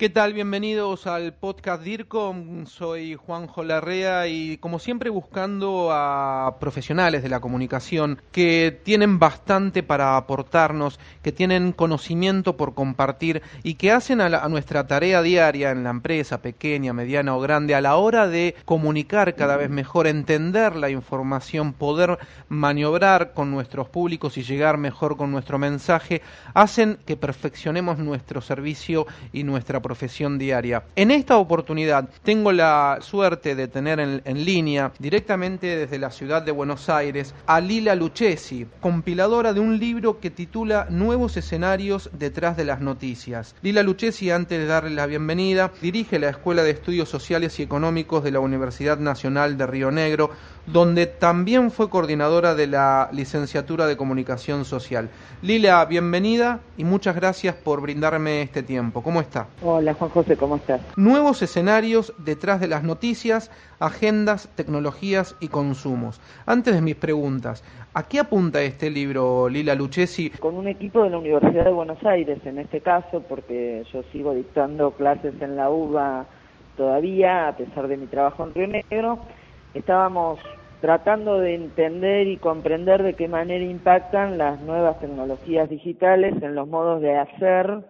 ¿Qué tal? Bienvenidos al podcast DIRCOM. Soy Juanjo Larrea y como siempre buscando a profesionales de la comunicación que tienen bastante para aportarnos, que tienen conocimiento por compartir y que hacen a, nuestra tarea diaria en la empresa, pequeña, mediana o grande, a la hora de comunicar cada vez mejor, entender la información, poder maniobrar con nuestros públicos y llegar mejor con nuestro mensaje, hacen que perfeccionemos nuestro servicio y nuestra profesión diaria. En esta oportunidad tengo la suerte de tener en, línea directamente desde la ciudad de Buenos Aires a Lila Lucchesi, compiladora de un libro que titula Nuevos escenarios detrás de las noticias. Lila Lucchesi, antes de darle la bienvenida, dirige la Escuela de Estudios Sociales y Económicos de la Universidad Nacional de Río Negro, donde también fue coordinadora de la licenciatura de Comunicación Social. Lila, bienvenida y muchas gracias por brindarme este tiempo. ¿Cómo está? Hola Juan José, ¿cómo estás? Nuevos escenarios detrás de las noticias, agendas, tecnologías y consumos. Antes de mis preguntas, ¿a qué apunta este libro, Lila Lucchesi? Con un equipo de la Universidad de Buenos Aires, en este caso, porque yo sigo dictando clases en la UBA todavía, a pesar de mi trabajo en Río Negro, estábamos tratando de entender y comprender de qué manera impactan las nuevas tecnologías digitales en los modos de hacer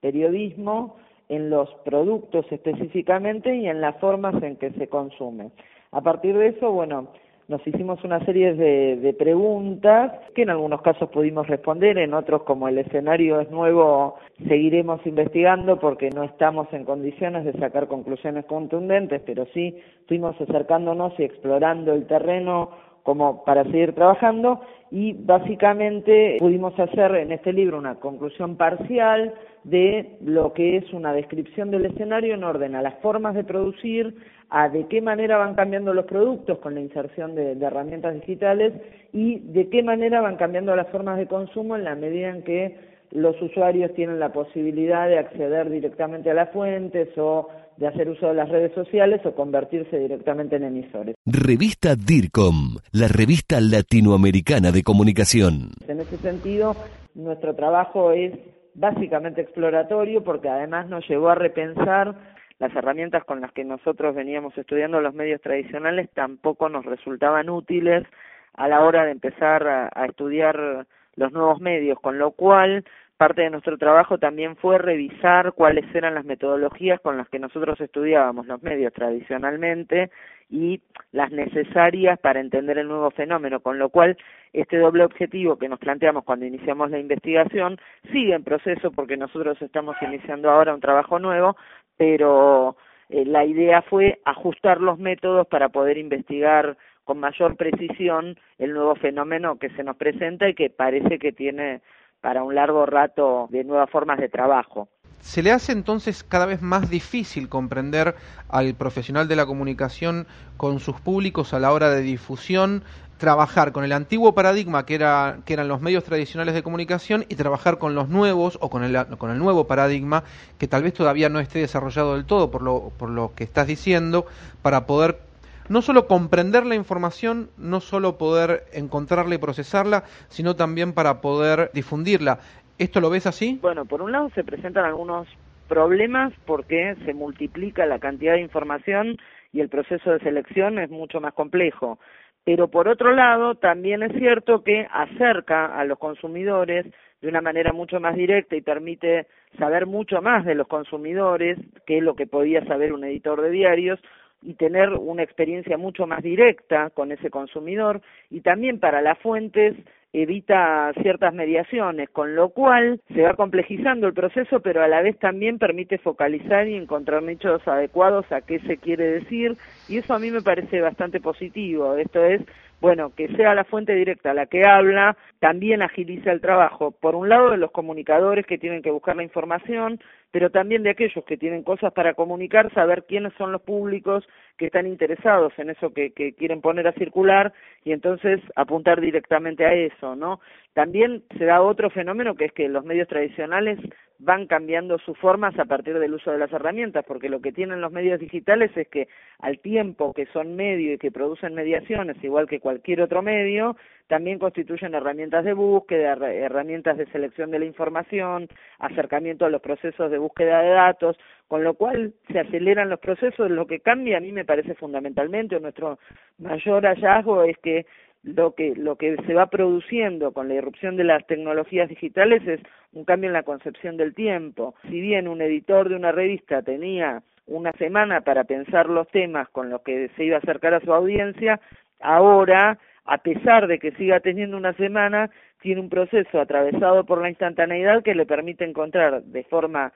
periodismo, en los productos específicamente y en las formas en que se consume. A partir de eso, bueno, nos hicimos una serie de, de, preguntas que en algunos casos pudimos responder, en otros como el escenario es nuevo seguiremos investigando porque no estamos en condiciones de sacar conclusiones contundentes, pero sí fuimos acercándonos y explorando el terreno como para seguir trabajando y básicamente pudimos hacer en este libro una conclusión parcial de lo que es una descripción del escenario en orden a las formas de producir, a de qué manera van cambiando los productos con la inserción de, de, herramientas digitales y de qué manera van cambiando las formas de consumo en la medida en que los usuarios tienen la posibilidad de acceder directamente a las fuentes o de hacer uso de las redes sociales o convertirse directamente en emisores. Revista DIRCOM, la revista latinoamericana de comunicación. En ese sentido, nuestro trabajo es básicamente exploratorio porque además nos llevó a repensar las herramientas con las que nosotros veníamos estudiando los medios tradicionales tampoco nos resultaban útiles a la hora de empezar a, a estudiar los nuevos medios, con lo cual parte de nuestro trabajo también fue revisar cuáles eran las metodologías con las que nosotros estudiábamos los medios tradicionalmente y las necesarias para entender el nuevo fenómeno, con lo cual este doble objetivo que nos planteamos cuando iniciamos la investigación sigue en proceso porque nosotros estamos iniciando ahora un trabajo nuevo, pero eh, la idea fue ajustar los métodos para poder investigar con mayor precisión el nuevo fenómeno que se nos presenta y que parece que tiene para un largo rato de nuevas formas de trabajo. ¿Se le hace entonces cada vez más difícil comprender al profesional de la comunicación con sus públicos a la hora de difusión, trabajar con el antiguo paradigma que, era, que eran los medios tradicionales de comunicación y trabajar con los nuevos o con el, con el nuevo paradigma que tal vez todavía no esté desarrollado del todo por lo, por lo que estás diciendo para poder no solo comprender la información, no solo poder encontrarla y procesarla, sino también para poder difundirla. ¿Esto lo ves así? Bueno, por un lado se presentan algunos problemas porque se multiplica la cantidad de información y el proceso de selección es mucho más complejo. Pero por otro lado, también es cierto que acerca a los consumidores de una manera mucho más directa y permite saber mucho más de los consumidores que lo que podía saber un editor de diarios, y tener una experiencia mucho más directa con ese consumidor y también para las fuentes evita ciertas mediaciones, con lo cual se va complejizando el proceso, pero a la vez también permite focalizar y encontrar nichos adecuados a qué se quiere decir, y eso a mí me parece bastante positivo. Esto es, bueno, que sea la fuente directa la que habla, también agiliza el trabajo, por un lado de los comunicadores que tienen que buscar la información, pero también de aquellos que tienen cosas para comunicar, saber quiénes son los públicos que están interesados en eso que, que quieren poner a circular y entonces apuntar directamente a eso, ¿no? También se da otro fenómeno que es que los medios tradicionales van cambiando sus formas a partir del uso de las herramientas, porque lo que tienen los medios digitales es que al tiempo que son medio y que producen mediaciones, igual que cualquier otro medio, también constituyen herramientas de búsqueda, herramientas de selección de la información, acercamiento a los procesos de búsqueda de datos, con lo cual se aceleran los procesos. Lo que cambia a mí me parece fundamentalmente, nuestro mayor hallazgo es que lo que lo que se va produciendo con la irrupción de las tecnologías digitales es un cambio en la concepción del tiempo. Si bien un editor de una revista tenía una semana para pensar los temas con los que se iba a acercar a su audiencia, ahora, a pesar de que siga teniendo una semana, tiene un proceso atravesado por la instantaneidad que le permite encontrar de forma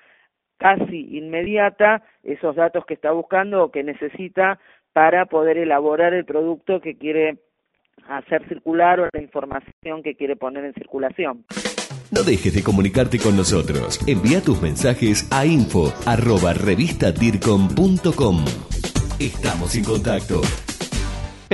casi inmediata esos datos que está buscando o que necesita para poder elaborar el producto que quiere hacer circular la información que quiere poner en circulación. No dejes de comunicarte con nosotros. Envía tus mensajes a info arroba Estamos en contacto.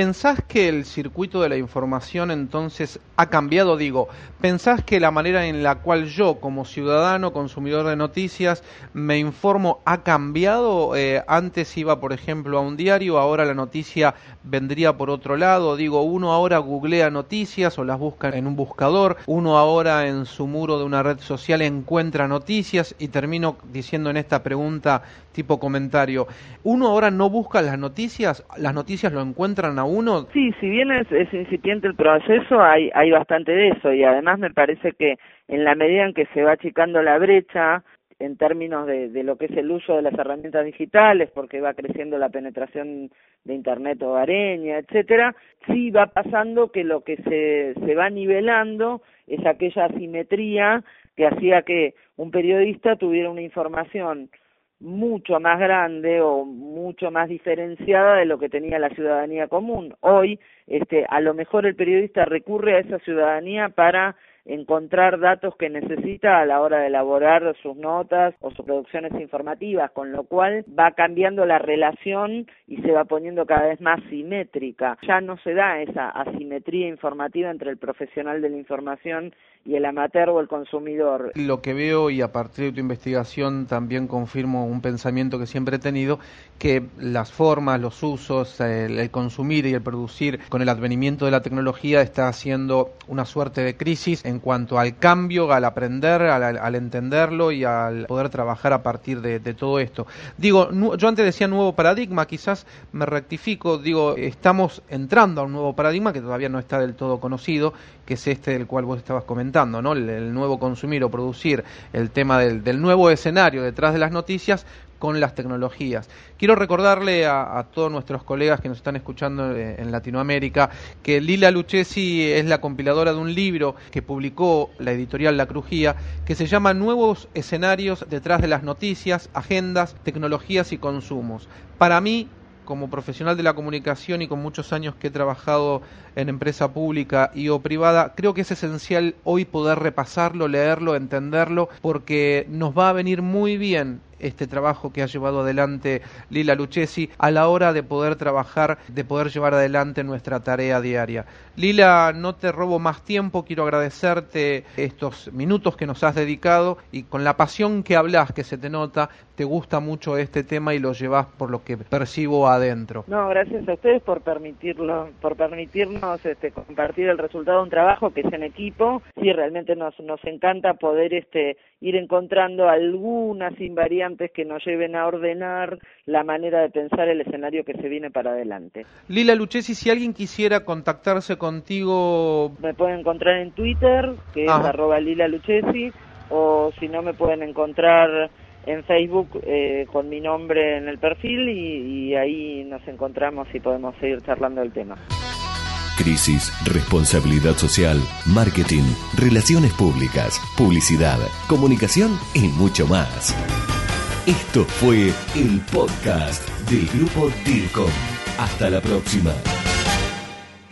¿Pensás que el circuito de la información entonces ha cambiado? Digo, ¿pensás que la manera en la cual yo como ciudadano, consumidor de noticias, me informo ha cambiado? Eh, antes iba, por ejemplo, a un diario, ahora la noticia vendría por otro lado. Digo, uno ahora googlea noticias o las busca en un buscador, uno ahora en su muro de una red social encuentra noticias y termino diciendo en esta pregunta tipo comentario, ¿uno ahora no busca las noticias? ¿Las noticias lo encuentran uno? Sí, si bien es, incipiente el proceso, hay, hay bastante de eso y además me parece que en la medida en que se va achicando la brecha en términos de, de, lo que es el uso de las herramientas digitales, porque va creciendo la penetración de Internet hogareña, etcétera, sí va pasando que lo que se, se va nivelando es aquella asimetría que hacía que un periodista tuviera una información mucho más grande o mucho más diferenciada de lo que tenía la ciudadanía común. Hoy, este, a lo mejor el periodista recurre a esa ciudadanía para encontrar datos que necesita a la hora de elaborar sus notas o sus producciones informativas, con lo cual va cambiando la relación y se va poniendo cada vez más simétrica. Ya no se da esa asimetría informativa entre el profesional de la información y el amateur o el consumidor. Lo que veo y a partir de tu investigación también confirmo un pensamiento que siempre he tenido, que las formas, los usos, el, consumir y el producir con el advenimiento de la tecnología está haciendo una suerte de crisis en cuanto al cambio, al aprender, al, entenderlo y al poder trabajar a partir de, todo esto. Digo, yo antes decía nuevo paradigma, quizás me rectifico, digo, estamos entrando a un nuevo paradigma que todavía no está del todo conocido, que es este del cual vos estabas comentando, ¿no? El, nuevo consumir o producir, el tema del nuevo escenario detrás de las noticias, con las tecnologías. Quiero recordarle a, todos nuestros colegas que nos están escuchando eh, en Latinoamérica que Lila Lucchesi es la compiladora de un libro que publicó la editorial La Crujía que se llama Nuevos escenarios detrás de las noticias, agendas, tecnologías y consumos. Para mí como profesional de la comunicación y con muchos años que he trabajado en empresa pública y o privada, creo que es esencial hoy poder repasarlo, leerlo, entenderlo, porque nos va a venir muy bien este trabajo que ha llevado adelante Lila Lucchesi a la hora de poder trabajar, de poder llevar adelante nuestra tarea diaria. Lila, no te robo más tiempo, quiero agradecerte estos minutos que nos has dedicado y con la pasión que hablas, que se te nota, te gusta mucho este tema y lo llevas por lo que percibo adentro. No, gracias a ustedes por permitirlo, por permitirnos este, compartir el resultado de un trabajo que es en equipo. Sí, realmente nos, nos encanta poder este, ir encontrando algunas invariantes que nos lleven a ordenar la manera de pensar el escenario que se viene para adelante. Lila Luchesi, si alguien quisiera contactarse contigo... Me pueden encontrar en Twitter, que es arroba Lila Luchesi, o si no me pueden encontrar en Facebook eh, con mi nombre en el perfil y, y ahí nos encontramos y podemos seguir charlando del tema. Crisis, responsabilidad social, marketing, relaciones públicas, publicidad, comunicación y mucho más. Esto fue el podcast del grupo DIRCOM. Hasta la próxima.